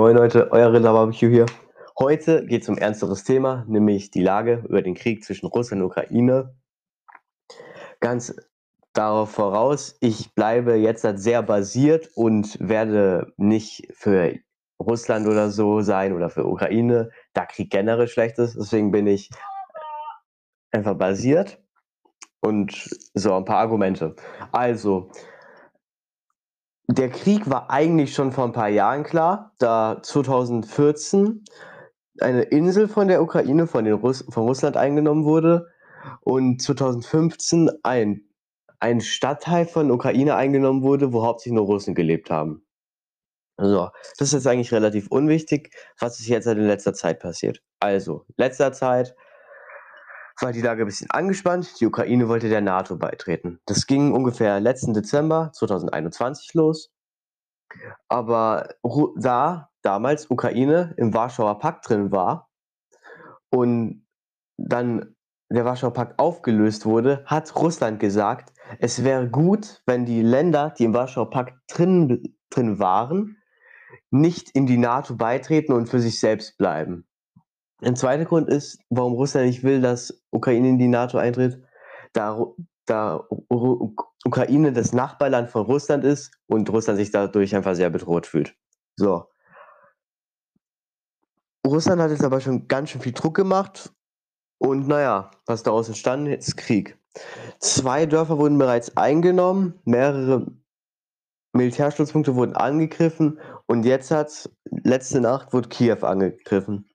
Moin Leute, euer Ritter Barbecue hier. Heute geht es um ernsteres Thema, nämlich die Lage über den Krieg zwischen Russland und Ukraine. Ganz darauf voraus, ich bleibe jetzt halt sehr basiert und werde nicht für Russland oder so sein oder für Ukraine, da Krieg generell schlecht ist. Deswegen bin ich einfach basiert und so ein paar Argumente. Also, der Krieg war eigentlich schon vor ein paar Jahren klar, da 2014 eine Insel von der Ukraine von, den Russ von Russland eingenommen wurde und 2015 ein, ein Stadtteil von Ukraine eingenommen wurde, wo hauptsächlich nur Russen gelebt haben. So, das ist jetzt eigentlich relativ unwichtig, was ist jetzt in letzter Zeit passiert. Also, letzter Zeit war die Lage ein bisschen angespannt. Die Ukraine wollte der NATO beitreten. Das ging ungefähr letzten Dezember 2021 los. Aber da damals Ukraine im Warschauer Pakt drin war und dann der Warschauer Pakt aufgelöst wurde, hat Russland gesagt, es wäre gut, wenn die Länder, die im Warschauer Pakt drin, drin waren, nicht in die NATO beitreten und für sich selbst bleiben. Ein zweiter Grund ist, warum Russland nicht will, dass Ukraine in die NATO eintritt, da, da Ukraine das Nachbarland von Russland ist und Russland sich dadurch einfach sehr bedroht fühlt. So. Russland hat jetzt aber schon ganz schön viel Druck gemacht und naja, was daraus entstanden ist Krieg. Zwei Dörfer wurden bereits eingenommen, mehrere Militärstützpunkte wurden angegriffen und jetzt hat letzte Nacht wurde Kiew angegriffen.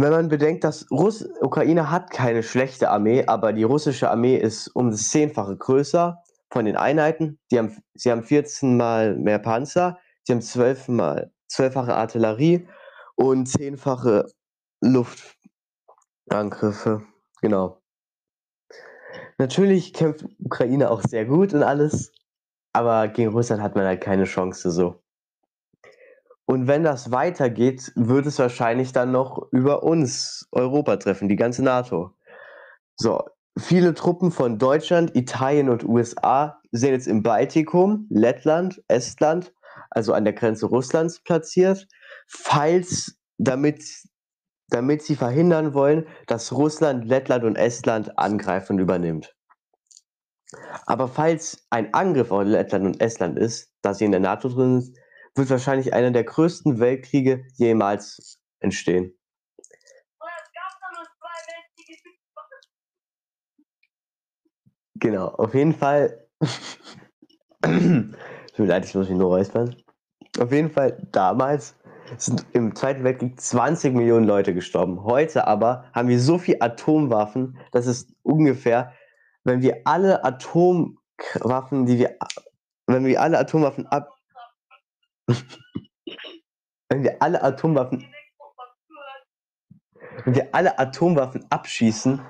Wenn man bedenkt, dass Russ Ukraine hat keine schlechte Armee, aber die russische Armee ist um das Zehnfache größer von den Einheiten. Die haben, sie haben 14 mal mehr Panzer, sie haben 12 mal, zwölffache Artillerie und zehnfache Luftangriffe. Genau. Natürlich kämpft Ukraine auch sehr gut und alles, aber gegen Russland hat man halt keine Chance so. Und wenn das weitergeht, wird es wahrscheinlich dann noch über uns Europa treffen, die ganze NATO. So, viele Truppen von Deutschland, Italien und USA sind jetzt im Baltikum, Lettland, Estland, also an der Grenze Russlands platziert, falls damit, damit sie verhindern wollen, dass Russland, Lettland und Estland angreifen und übernimmt. Aber falls ein Angriff auf Lettland und Estland ist, da sie in der NATO drin sind, wird wahrscheinlich einer der größten Weltkriege jemals entstehen. Genau, auf jeden Fall. Tut mir leid, ich muss mich nur räuspern. Auf jeden Fall, damals sind im Zweiten Weltkrieg 20 Millionen Leute gestorben. Heute aber haben wir so viele Atomwaffen, dass es ungefähr, wenn wir alle Atomwaffen, die wir, wenn wir alle Atomwaffen ab, wenn wir alle Atomwaffen wenn wir alle Atomwaffen abschießen,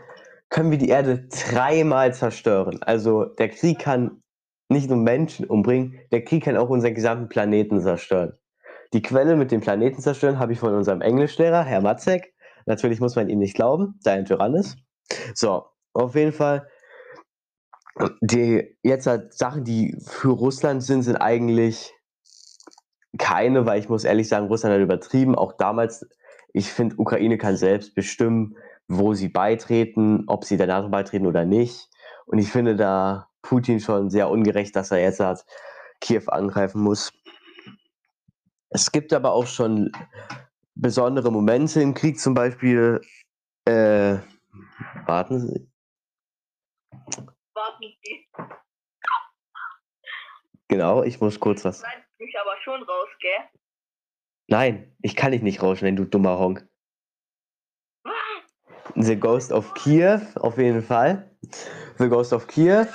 können wir die Erde dreimal zerstören. Also der Krieg kann nicht nur Menschen umbringen, der Krieg kann auch unseren gesamten Planeten zerstören. Die Quelle mit dem Planeten zerstören habe ich von unserem Englischlehrer, Herr Matzek. Natürlich muss man ihm nicht glauben, da er ein Tyrann ist. So, auf jeden Fall. Die jetzt halt Sachen, die für Russland sind, sind eigentlich keine, weil ich muss ehrlich sagen, Russland hat übertrieben. Auch damals, ich finde, Ukraine kann selbst bestimmen, wo sie beitreten, ob sie der NATO beitreten oder nicht. Und ich finde da Putin schon sehr ungerecht, dass er jetzt hat, Kiew angreifen muss. Es gibt aber auch schon besondere Momente im Krieg, zum Beispiel, äh, warten Sie. Warten Sie. Genau, ich muss kurz was. Nein mich aber schon raus, gell? Nein, ich kann dich nicht rausschneiden, du dummer Honk. The Ghost of Kiev, auf jeden Fall. The Ghost of Kiev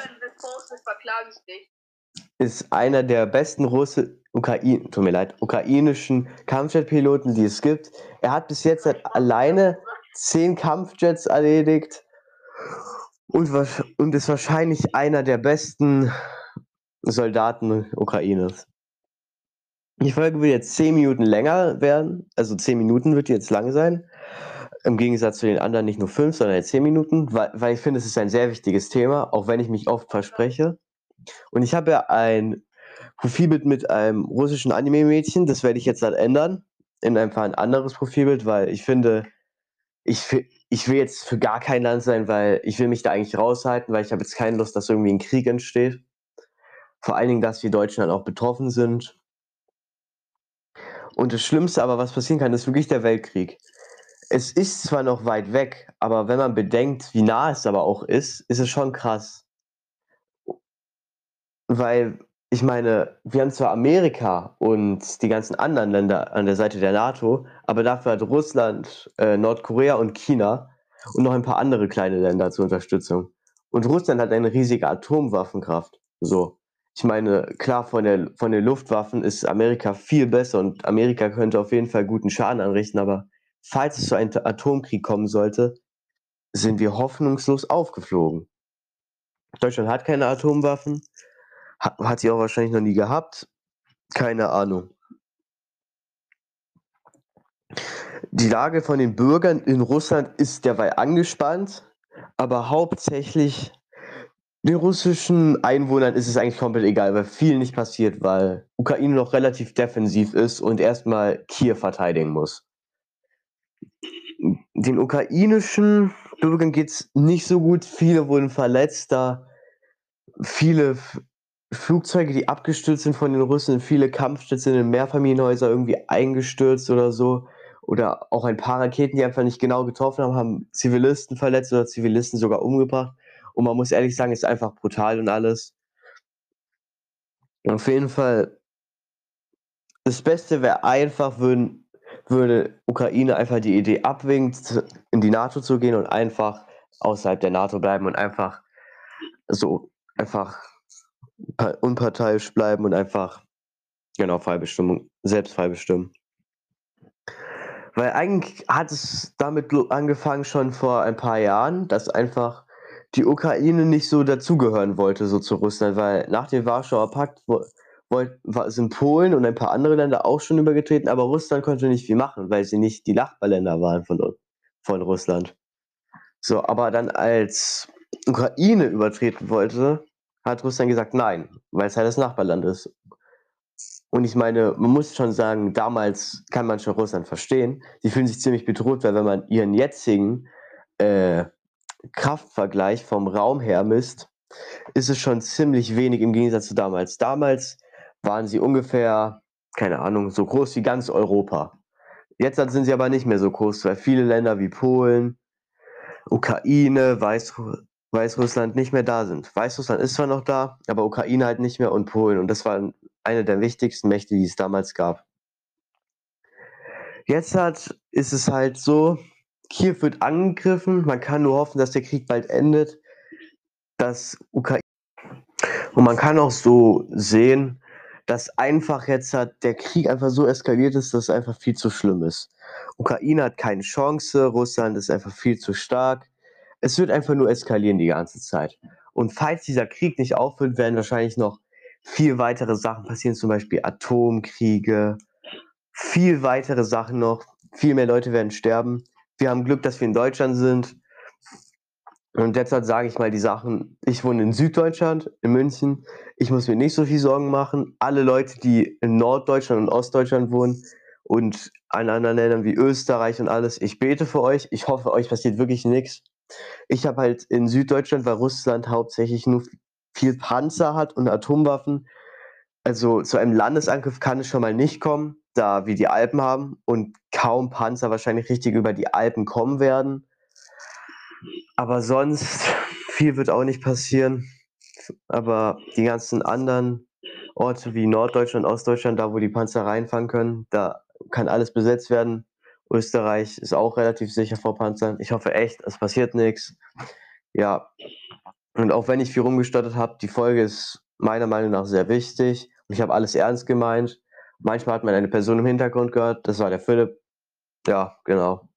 ist einer der besten Russe, Ukraine, tut mir leid, ukrainischen Kampfjet-Piloten, die es gibt. Er hat bis jetzt halt alleine zehn Kampfjets erledigt und, und ist wahrscheinlich einer der besten Soldaten Ukraines. Die Folge wird jetzt 10 Minuten länger werden. Also 10 Minuten wird jetzt lang sein. Im Gegensatz zu den anderen nicht nur 5, sondern jetzt 10 Minuten, weil, weil ich finde, es ist ein sehr wichtiges Thema, auch wenn ich mich oft verspreche. Und ich habe ja ein Profilbild mit einem russischen Anime-Mädchen. Das werde ich jetzt dann ändern in einfach ein anderes Profilbild, weil ich finde, ich, ich will jetzt für gar kein Land sein, weil ich will mich da eigentlich raushalten, weil ich habe jetzt keine Lust, dass irgendwie ein Krieg entsteht. Vor allen Dingen, dass wir Deutschen dann auch betroffen sind. Und das Schlimmste aber, was passieren kann, ist wirklich der Weltkrieg. Es ist zwar noch weit weg, aber wenn man bedenkt, wie nah es aber auch ist, ist es schon krass. Weil, ich meine, wir haben zwar Amerika und die ganzen anderen Länder an der Seite der NATO, aber dafür hat Russland, äh, Nordkorea und China und noch ein paar andere kleine Länder zur Unterstützung. Und Russland hat eine riesige Atomwaffenkraft. So. Ich meine, klar, von, der, von den Luftwaffen ist Amerika viel besser und Amerika könnte auf jeden Fall guten Schaden anrichten, aber falls es zu einem Atomkrieg kommen sollte, sind wir hoffnungslos aufgeflogen. Deutschland hat keine Atomwaffen, hat, hat sie auch wahrscheinlich noch nie gehabt. Keine Ahnung. Die Lage von den Bürgern in Russland ist derweil angespannt, aber hauptsächlich den russischen Einwohnern ist es eigentlich komplett egal, weil viel nicht passiert, weil Ukraine noch relativ defensiv ist und erstmal Kiew verteidigen muss. Den ukrainischen Bürgern geht es nicht so gut. Viele wurden verletzt, da viele Flugzeuge, die abgestürzt sind von den Russen, viele Kampfstütze in Mehrfamilienhäuser irgendwie eingestürzt oder so. Oder auch ein paar Raketen, die einfach nicht genau getroffen haben, haben Zivilisten verletzt oder Zivilisten sogar umgebracht. Und man muss ehrlich sagen, ist einfach brutal und alles. Auf jeden Fall, das Beste wäre einfach, würden, würde Ukraine einfach die Idee abwinkt, in die NATO zu gehen und einfach außerhalb der NATO bleiben und einfach so einfach unparteiisch bleiben und einfach genau Freibestimmung, selbst freibestimmen. Weil eigentlich hat es damit angefangen schon vor ein paar Jahren, dass einfach die Ukraine nicht so dazugehören wollte, so zu Russland, weil nach dem Warschauer Pakt sind Polen und ein paar andere Länder auch schon übergetreten, aber Russland konnte nicht viel machen, weil sie nicht die Nachbarländer waren von, von Russland. So, aber dann als Ukraine übertreten wollte, hat Russland gesagt, nein, weil es halt das Nachbarland ist. Und ich meine, man muss schon sagen, damals kann man schon Russland verstehen. Die fühlen sich ziemlich bedroht, weil wenn man ihren jetzigen äh, Kraftvergleich vom Raum her misst, ist es schon ziemlich wenig im Gegensatz zu damals. Damals waren sie ungefähr, keine Ahnung, so groß wie ganz Europa. Jetzt sind sie aber nicht mehr so groß, weil viele Länder wie Polen, Ukraine, Weißru Weißrussland nicht mehr da sind. Weißrussland ist zwar noch da, aber Ukraine halt nicht mehr und Polen. Und das war eine der wichtigsten Mächte, die es damals gab. Jetzt hat, ist es halt so, Kiew wird angegriffen. Man kann nur hoffen, dass der Krieg bald endet. Dass Ukraine und man kann auch so sehen, dass einfach jetzt hat der Krieg einfach so eskaliert ist, dass es einfach viel zu schlimm ist. Ukraine hat keine Chance, Russland ist einfach viel zu stark. Es wird einfach nur eskalieren die ganze Zeit. Und falls dieser Krieg nicht aufhört, werden wahrscheinlich noch viel weitere Sachen passieren, zum Beispiel Atomkriege, viel weitere Sachen noch. Viel mehr Leute werden sterben wir haben Glück, dass wir in Deutschland sind. Und deshalb sage ich mal die Sachen, ich wohne in Süddeutschland, in München. Ich muss mir nicht so viel Sorgen machen. Alle Leute, die in Norddeutschland und Ostdeutschland wohnen und an anderen Ländern wie Österreich und alles, ich bete für euch. Ich hoffe, euch passiert wirklich nichts. Ich habe halt in Süddeutschland, weil Russland hauptsächlich nur viel Panzer hat und Atomwaffen. Also zu einem Landesangriff kann es schon mal nicht kommen da wir die Alpen haben und kaum Panzer wahrscheinlich richtig über die Alpen kommen werden. Aber sonst viel wird auch nicht passieren. Aber die ganzen anderen Orte wie Norddeutschland, Ostdeutschland, da wo die Panzer reinfahren können, da kann alles besetzt werden. Österreich ist auch relativ sicher vor Panzern. Ich hoffe echt, es passiert nichts. Ja. Und auch wenn ich viel rumgestottert habe, die Folge ist meiner Meinung nach sehr wichtig. Ich habe alles ernst gemeint. Manchmal hat man eine Person im Hintergrund gehört, das war der Philipp. Ja, genau.